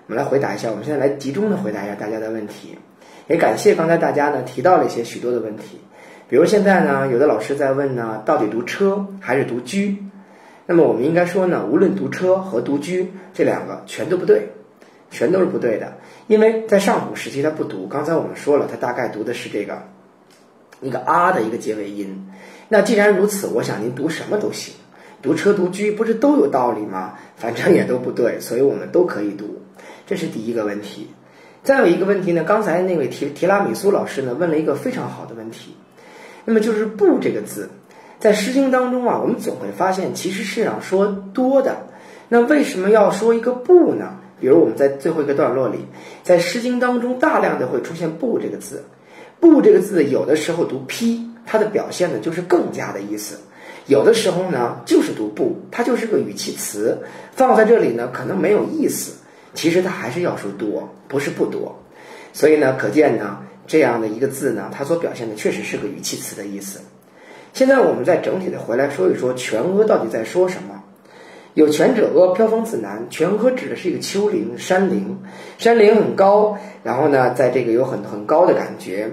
我们来回答一下。我们现在来集中的回答一下大家的问题，也感谢刚才大家呢提到了一些许多的问题，比如现在呢有的老师在问呢，到底读车还是读居？那么我们应该说呢，无论读车和读居这两个全都不对，全都是不对的，因为在上古时期它不读，刚才我们说了，它大概读的是这个一个啊的一个结尾音。那既然如此，我想您读什么都行，读车读居不是都有道理吗？反正也都不对，所以我们都可以读，这是第一个问题。再有一个问题呢，刚才那位提提拉米苏老师呢问了一个非常好的问题，那么就是“不”这个字。在《诗经》当中啊，我们总会发现其实是想说多的，那为什么要说一个不呢？比如我们在最后一个段落里，在《诗经》当中大量的会出现“不”这个字，“不”这个字有的时候读“批”，它的表现呢就是更加的意思；有的时候呢就是读“不”，它就是个语气词，放在这里呢可能没有意思，其实它还是要说多，不是不多。所以呢，可见呢这样的一个字呢，它所表现的确实是个语气词的意思。现在我们再整体的回来说一说全阿到底在说什么？有泉者阿，飘风自南。全阿指的是一个丘陵、山陵，山陵很高，然后呢，在这个有很很高的感觉，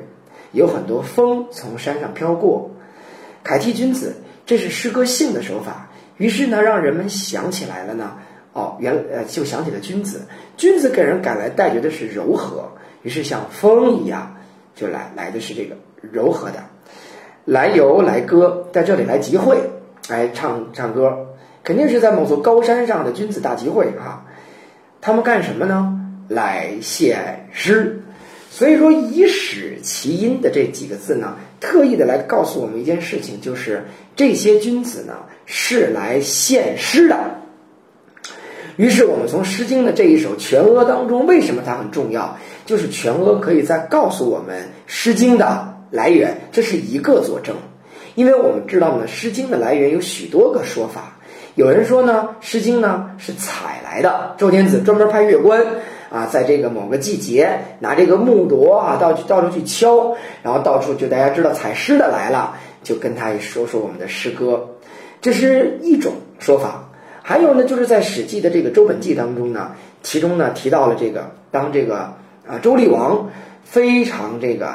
有很多风从山上飘过。凯替君子，这是诗歌性的手法，于是呢，让人们想起来了呢，哦，原呃就想起了君子，君子给人感来带觉的是柔和，于是像风一样，就来来的是这个柔和的。来游来歌，在这里来集会，来唱唱歌，肯定是在某座高山上的君子大集会啊。他们干什么呢？来献诗。所以说，以史其因的这几个字呢，特意的来告诉我们一件事情，就是这些君子呢是来献诗的。于是，我们从《诗经》的这一首《全阿》当中，为什么它很重要？就是《全阿》可以再告诉我们《诗经》的。来源，这是一个佐证，因为我们知道呢，《诗经》的来源有许多个说法。有人说呢，《诗经》呢是采来的，周天子专门派乐官啊，在这个某个季节拿这个木铎啊，到到处去敲，然后到处就大家知道采诗的来了，就跟他说说我们的诗歌，这是一种说法。还有呢，就是在《史记》的这个《周本纪》当中呢，其中呢提到了这个，当这个啊周厉王非常这个。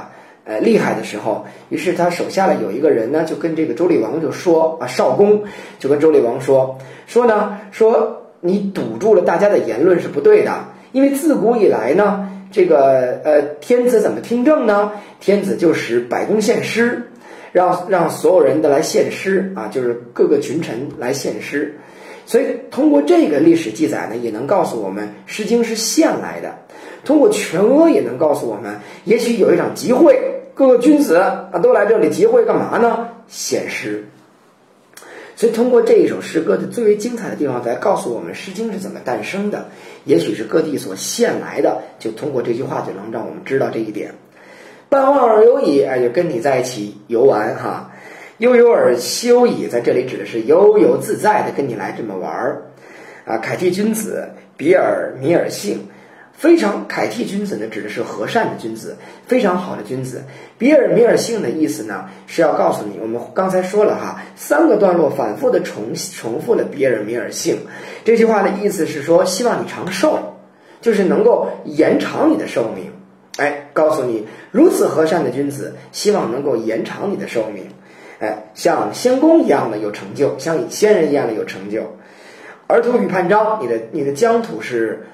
呃，厉害的时候，于是他手下的有一个人呢，就跟这个周厉王就说啊，少公就跟周厉王说说呢，说你堵住了大家的言论是不对的，因为自古以来呢，这个呃，天子怎么听政呢？天子就使百公献诗，让让所有人的来献诗啊，就是各个群臣来献诗，所以通过这个历史记载呢，也能告诉我们《诗经》是献来的。通过全阿也能告诉我们，也许有一场集会。各个君子啊，都来这里集会干嘛呢？献诗。所以通过这一首诗歌的最为精彩的地方，来告诉我们《诗经》是怎么诞生的。也许是各地所献来的，就通过这句话就能让我们知道这一点。半望而游矣，哎，就跟你在一起游玩哈。悠游而休矣，在这里指的是悠游自在的跟你来这么玩儿啊。凯蒂君子，比尔米尔性。非常凯替君子呢，指的是和善的君子，非常好的君子。比尔米尔性的意思呢，是要告诉你，我们刚才说了哈，三个段落反复的重重复了比尔米尔性这句话的意思是说，希望你长寿，就是能够延长你的寿命。哎，告诉你，如此和善的君子，希望能够延长你的寿命。哎，像仙公一样的有成就，像仙人一样的有成就。而土与判章，你的你的疆土是。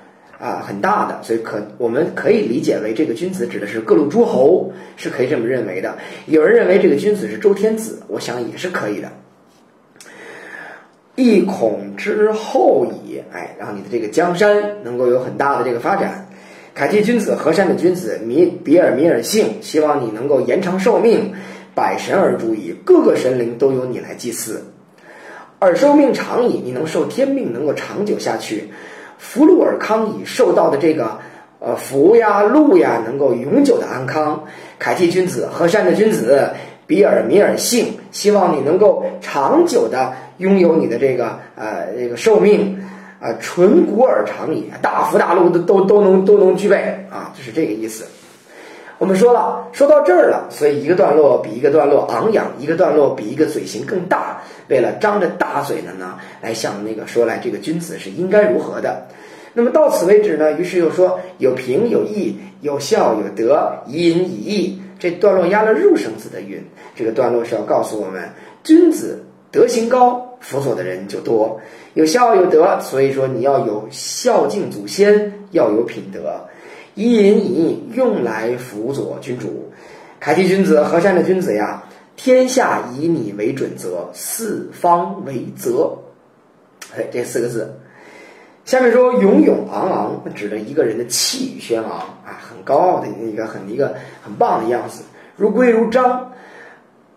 啊，很大的，所以可我们可以理解为这个君子指的是各路诸侯，是可以这么认为的。有人认为这个君子是周天子，我想也是可以的。一孔之后矣，哎，让你的这个江山能够有很大的这个发展。凯替君子，和善的君子，米比尔米尔姓，希望你能够延长寿命，百神而主矣，各个神灵都由你来祭祀。而寿命长矣，你能受天命，能够长久下去。福禄尔康以，受到的这个，呃，福呀、禄呀，能够永久的安康。凯替君子，和善的君子，比尔米尔姓，希望你能够长久的拥有你的这个，呃，这个寿命，啊，纯古尔长也，大福大禄都都都能都能具备啊，就是这个意思。我们说了，说到这儿了，所以一个段落比一个段落昂扬，一个段落比一个嘴型更大。为了张着大嘴的呢，来向那个说来这个君子是应该如何的。那么到此为止呢，于是又说有平有义，有孝有德，以隐以义。这段落押了入声字的韵，这个段落是要告诉我们，君子德行高，辅佐的人就多；有孝有德，所以说你要有孝敬祖先，要有品德。以隐以义，用来辅佐君主。楷体君子，和善的君子呀，天下以你为准则，四方为泽。哎，这四个字。下面说勇勇昂昂，指的一个人的气宇轩昂啊，很高傲的一个很一个很棒的样子。如归如章，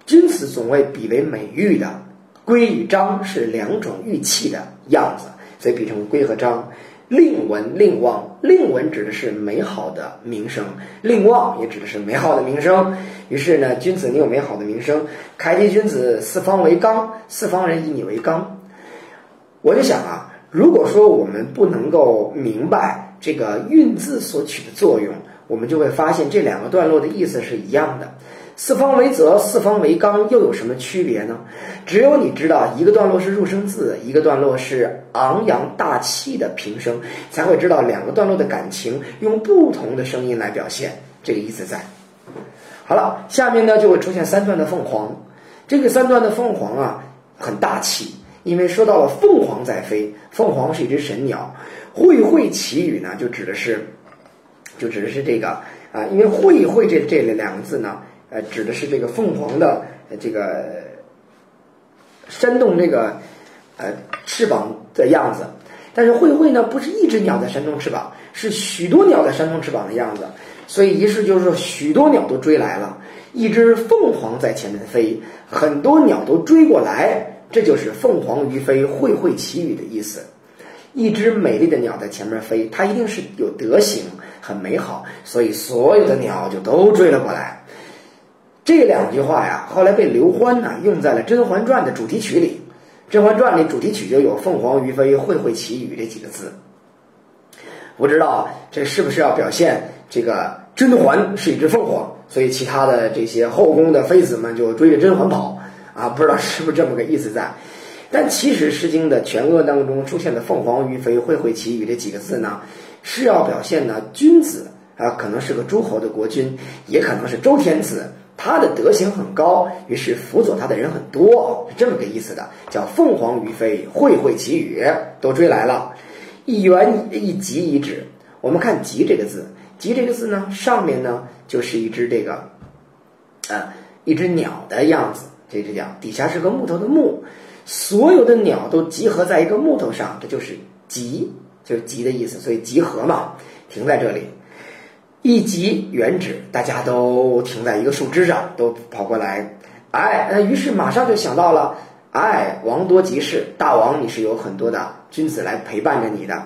君子总为比为美玉的，归与章是两种玉器的样子，所以比成龟和章。令文令望，令文指的是美好的名声，令望也指的是美好的名声。于是呢，君子你有美好的名声，楷体君子四方为纲，四方人以你为纲。我就想啊。如果说我们不能够明白这个运字所起的作用，我们就会发现这两个段落的意思是一样的。四方为泽，四方为纲，又有什么区别呢？只有你知道一个段落是入声字，一个段落是昂扬大气的平声，才会知道两个段落的感情用不同的声音来表现，这个意思在。好了，下面呢就会出现三段的凤凰，这个三段的凤凰啊很大气。因为说到了凤凰在飞，凤凰是一只神鸟，会会其语呢，就指的是，就指的是这个啊，因为会会这这两个字呢，指的是这个凤凰的这个扇动这个呃翅膀的样子，但是会会呢，不是一只鸟在扇动翅膀，是许多鸟在扇动翅膀的样子，所以于是就是说许多鸟都追来了，一只凤凰在前面飞，很多鸟都追过来。这就是凤凰于飞，会会其语的意思。一只美丽的鸟在前面飞，它一定是有德行，很美好，所以所有的鸟就都追了过来。这两句话呀，后来被刘欢呢用在了《甄嬛传》的主题曲里，《甄嬛传》里主题曲就有“凤凰于飞，会会其羽”这几个字。不知道这是不是要表现这个甄嬛是一只凤凰，所以其他的这些后宫的妃子们就追着甄嬛跑。啊，不知道是不是这么个意思在，但其实《诗经》的全谔当中出现的“凤凰于飞，会会其羽”这几个字呢，是要表现呢君子啊，可能是个诸侯的国君，也可能是周天子，他的德行很高，于是辅佐他的人很多，是这么个意思的，叫“凤凰于飞，会会其羽”，都追来了。一元一吉一指，我们看“吉”这个字，“吉”这个字呢，上面呢就是一只这个，呃，一只鸟的样子。这只鸟底下是个木头的木，所有的鸟都集合在一个木头上，这就是集，就是集的意思。所以集合嘛，停在这里，一集原指大家都停在一个树枝上，都跑过来。哎，那于是马上就想到了，哎，王多吉士，大王你是有很多的君子来陪伴着你的，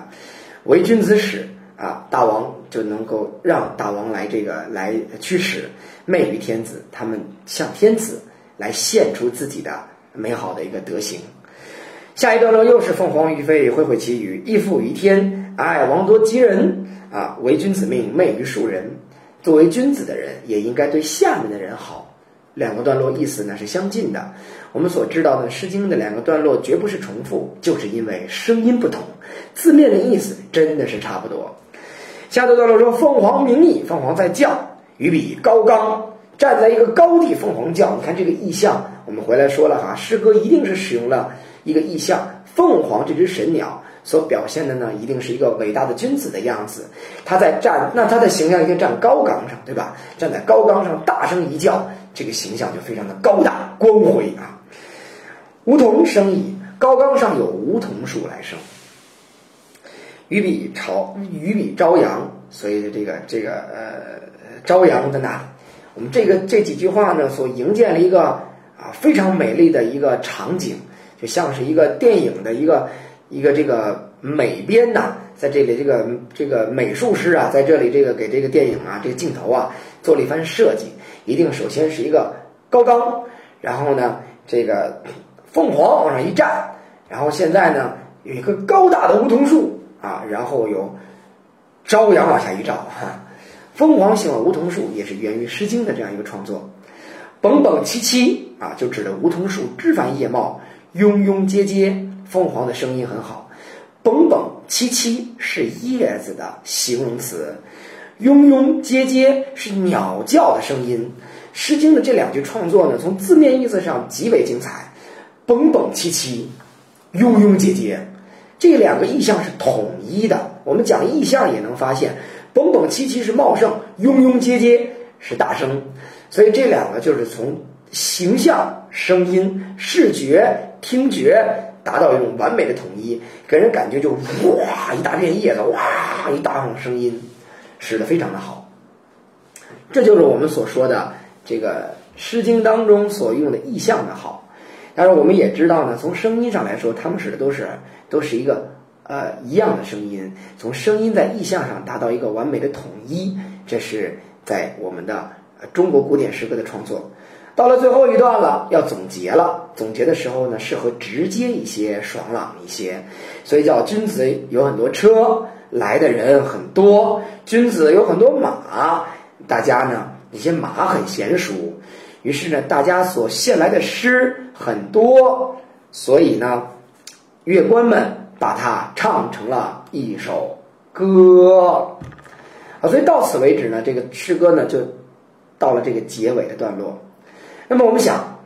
为君子使啊，大王就能够让大王来这个来驱使，媚于天子，他们向天子。来献出自己的美好的一个德行。下一段落又是凤凰于飞，会会其语，义复于天。哎，王多吉人啊，为君子命，媚于庶人。作为君子的人，也应该对下面的人好。两个段落意思呢是相近的。我们所知道的《诗经》的两个段落绝不是重复，就是因为声音不同，字面的意思真的是差不多。下个段落说凤凰鸣翼，凤凰在叫，于彼高冈。站在一个高地，凤凰叫。你看这个意象，我们回来说了哈，诗歌一定是使用了一个意象，凤凰这只神鸟所表现的呢，一定是一个伟大的君子的样子。他在站，那他的形象一定站高岗上，对吧？站在高岗上大声一叫，这个形象就非常的高大光辉啊。梧桐生矣，高岗上有梧桐树来生。于彼朝，于彼朝阳，所以这个这个呃，朝阳在哪里？我们这个这几句话呢，所营建了一个啊非常美丽的一个场景，就像是一个电影的一个一个这个美编呐，在这里这个这个美术师啊，在这里这个给这个电影啊这个镜头啊做了一番设计，一定首先是一个高岗，然后呢这个凤凰往上一站，然后现在呢有一棵高大的梧桐树啊，然后有朝阳往下一照哈。凤凰喜欢梧桐树也是源于《诗经》的这样一个创作。蹦蹦萋萋啊，就指的梧桐树枝繁叶茂，拥拥结结，凤凰的声音很好。蹦蹦萋萋是叶子的形容词，雍雍结结是鸟叫的声音。《诗经》的这两句创作呢，从字面意思上极为精彩。蹦蹦萋萋，雍雍结结，这两个意象是统一的。我们讲意象也能发现，蹦蹦萋萋是茂盛，雍雍结结是大声。所以这两个就是从形象、声音、视觉、听觉达到一种完美的统一，给人感觉就哇一大片叶子，哇一大放声音，使得非常的好。这就是我们所说的这个《诗经》当中所用的意象的好。当然，我们也知道呢，从声音上来说，他们使的都是都是一个呃一样的声音，从声音在意象上达到一个完美的统一，这是在我们的。中国古典诗歌的创作，到了最后一段了，要总结了。总结的时候呢，适合直接一些、爽朗一些，所以叫君子有很多车，来的人很多；君子有很多马，大家呢那些马很娴熟。于是呢，大家所献来的诗很多，所以呢，乐官们把它唱成了一首歌。啊，所以到此为止呢，这个诗歌呢就。到了这个结尾的段落，那么我们想，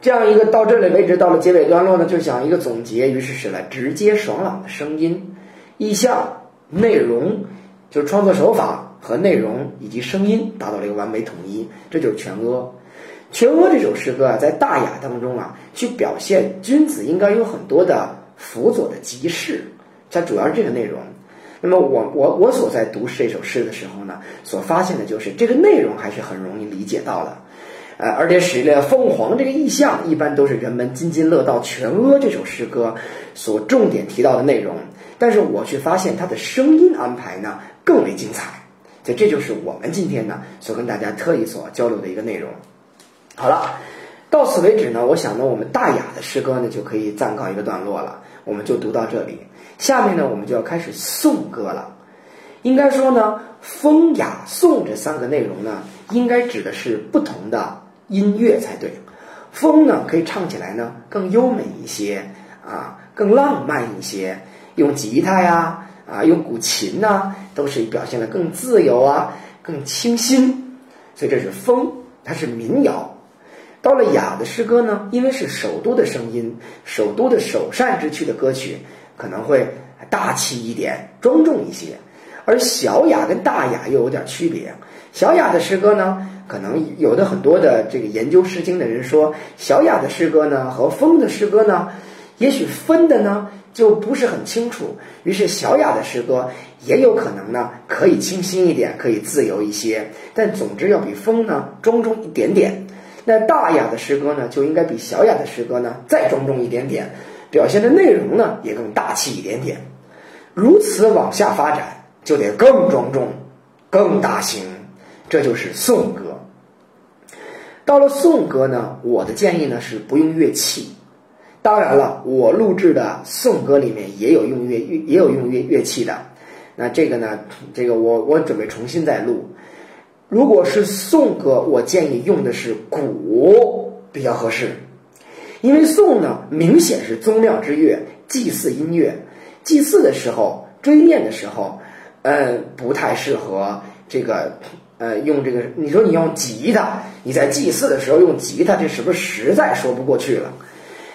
这样一个到这里为止，到了结尾段落呢，就想一个总结，于是使了直接爽朗的声音、意象、内容，就是创作手法和内容以及声音达到了一个完美统一，这就是全阿。全阿这首诗歌啊，在大雅当中啊，去表现君子应该有很多的辅佐的集市，它主要是这个内容。那么我我我所在读这首诗的时候呢，所发现的就是这个内容还是很容易理解到的，呃，而且使了凤凰这个意象，一般都是人们津津乐道《全阿》这首诗歌所重点提到的内容。但是我却发现它的声音安排呢更为精彩，所以这就是我们今天呢所跟大家特意所交流的一个内容。好了，到此为止呢，我想呢，我们大雅的诗歌呢就可以暂告一个段落了，我们就读到这里。下面呢，我们就要开始颂歌了。应该说呢，风雅颂这三个内容呢，应该指的是不同的音乐才对。风呢，可以唱起来呢更优美一些啊，更浪漫一些，用吉他呀啊，用古琴呐，都是表现的更自由啊，更清新。所以这是风，它是民谣。到了雅的诗歌呢，因为是首都的声音，首都的首善之区的歌曲。可能会大气一点、庄重一些，而小雅跟大雅又有点区别。小雅的诗歌呢，可能有的很多的这个研究《诗经》的人说，小雅的诗歌呢和风的诗歌呢，也许分的呢就不是很清楚。于是小雅的诗歌也有可能呢可以清新一点，可以自由一些，但总之要比风呢庄重一点点。那大雅的诗歌呢，就应该比小雅的诗歌呢再庄重一点点。表现的内容呢也更大气一点点，如此往下发展就得更庄重、更大型，这就是颂歌。到了颂歌呢，我的建议呢是不用乐器。当然了，我录制的颂歌里面也有用乐乐也有用乐乐器的。那这个呢，这个我我准备重新再录。如果是颂歌，我建议用的是鼓比较合适。因为颂呢，明显是宗庙之乐，祭祀音乐。祭祀的时候，追念的时候，呃，不太适合这个，呃，用这个。你说你用吉他，你在祭祀的时候用吉他，这是不是实在说不过去了？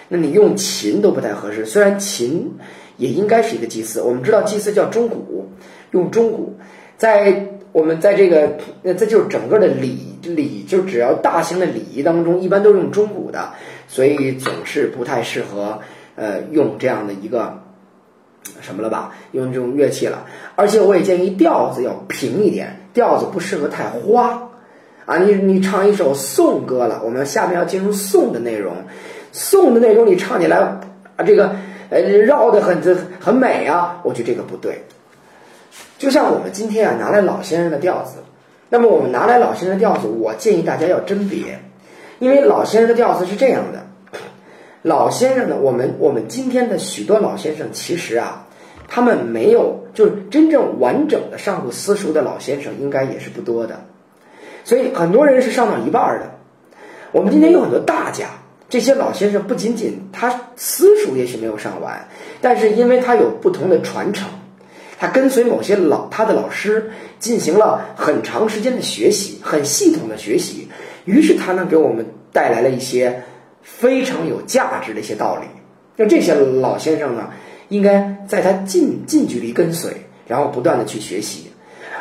那你用琴都不太合适。虽然琴也应该是一个祭祀，我们知道祭祀叫钟鼓，用钟鼓，在我们在这个，这就是整个的礼礼，就只要大型的礼仪当中，一般都是用钟鼓的。所以总是不太适合，呃，用这样的一个什么了吧？用这种乐器了。而且我也建议调子要平一点，调子不适合太花。啊，你你唱一首颂歌了，我们下面要进入颂的内容。颂的内容你唱起来啊，这个呃绕的很这很美啊，我觉得这个不对。就像我们今天啊拿来老先生的调子，那么我们拿来老先生的调子，我建议大家要甄别。因为老先生的调子是这样的，老先生呢，我们我们今天的许多老先生其实啊，他们没有就是真正完整的上过私塾的老先生，应该也是不多的。所以很多人是上到一半的。我们今天有很多大家，这些老先生不仅仅他私塾也许没有上完，但是因为他有不同的传承，他跟随某些老他的老师进行了很长时间的学习，很系统的学习，于是他呢给我们带来了一些非常有价值的一些道理。那这些老先生呢，应该在他近近距离跟随，然后不断的去学习，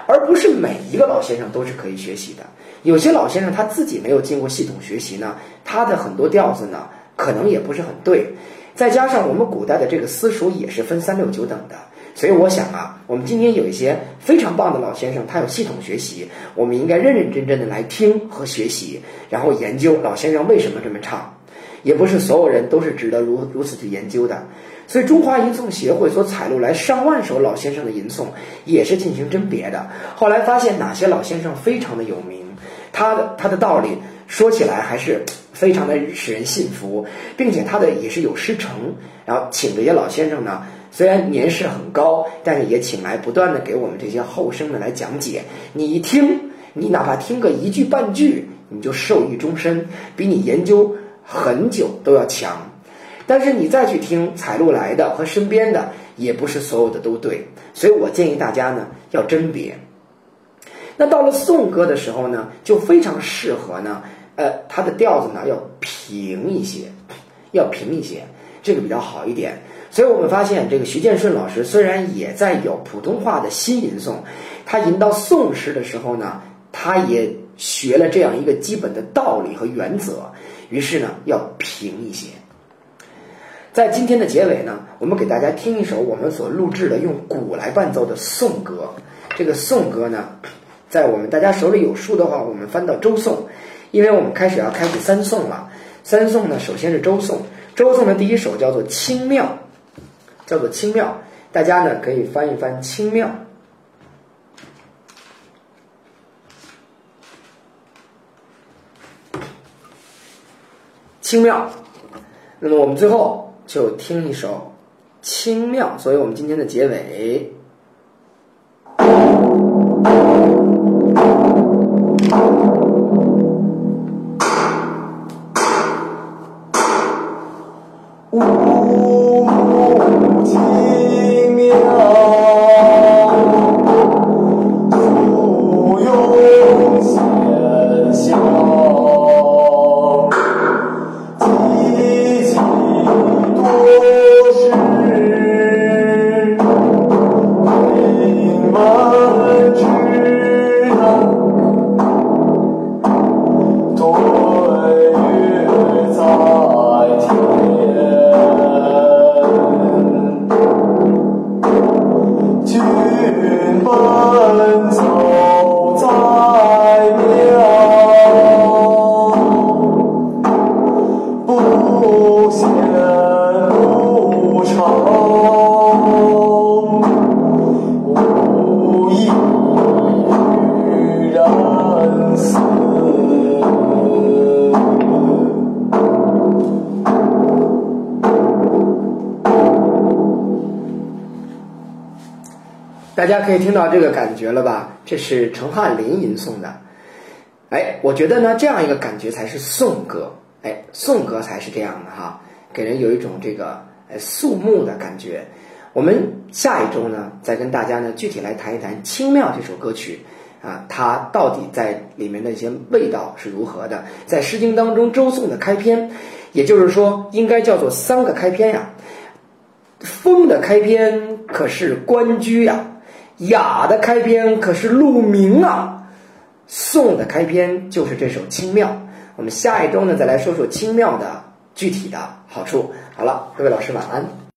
而不是每一个老先生都是可以学习的。有些老先生他自己没有经过系统学习呢，他的很多调子呢可能也不是很对，再加上我们古代的这个私塾也是分三六九等的，所以我想啊，我们今天有一些非常棒的老先生，他有系统学习，我们应该认认真真的来听和学习，然后研究老先生为什么这么唱，也不是所有人都是值得如如此去研究的。所以中华吟诵协会所采录来上万首老先生的吟诵，也是进行甄别的。后来发现哪些老先生非常的有名。他的他的道理说起来还是非常的使人信服，并且他的也是有师承，然后请这些老先生呢，虽然年事很高，但是也请来不断的给我们这些后生们来讲解。你一听，你哪怕听个一句半句，你就受益终身，比你研究很久都要强。但是你再去听采录来的和身边的，也不是所有的都对，所以我建议大家呢要甄别。那到了颂歌的时候呢，就非常适合呢，呃，它的调子呢要平一些，要平一些，这个比较好一点。所以我们发现，这个徐建顺老师虽然也在有普通话的新吟诵，他吟到宋诗的时候呢，他也学了这样一个基本的道理和原则，于是呢要平一些。在今天的结尾呢，我们给大家听一首我们所录制的用鼓来伴奏的颂歌。这个颂歌呢。在我们大家手里有书的话，我们翻到周颂，因为我们开始要开始三颂了。三颂呢，首先是周颂，周颂的第一首叫做《清妙》，叫做《清妙》，大家呢可以翻一翻《清妙》。清妙，那么我们最后就听一首《清妙》，作为我们今天的结尾。大家可以听到这个感觉了吧？这是陈汉林吟诵的。哎，我觉得呢，这样一个感觉才是颂歌。哎，颂歌才是这样的哈，给人有一种这个哎肃穆的感觉。我们下一周呢，再跟大家呢具体来谈一谈《清妙》这首歌曲啊，它到底在里面的一些味道是如何的？在《诗经》当中，周颂的开篇，也就是说，应该叫做三个开篇呀。风的开篇可是关雎呀。雅的开篇可是鹿鸣啊，宋的开篇就是这首《清妙》。我们下一周呢，再来说说《清妙》的具体的好处。好了，各位老师晚安。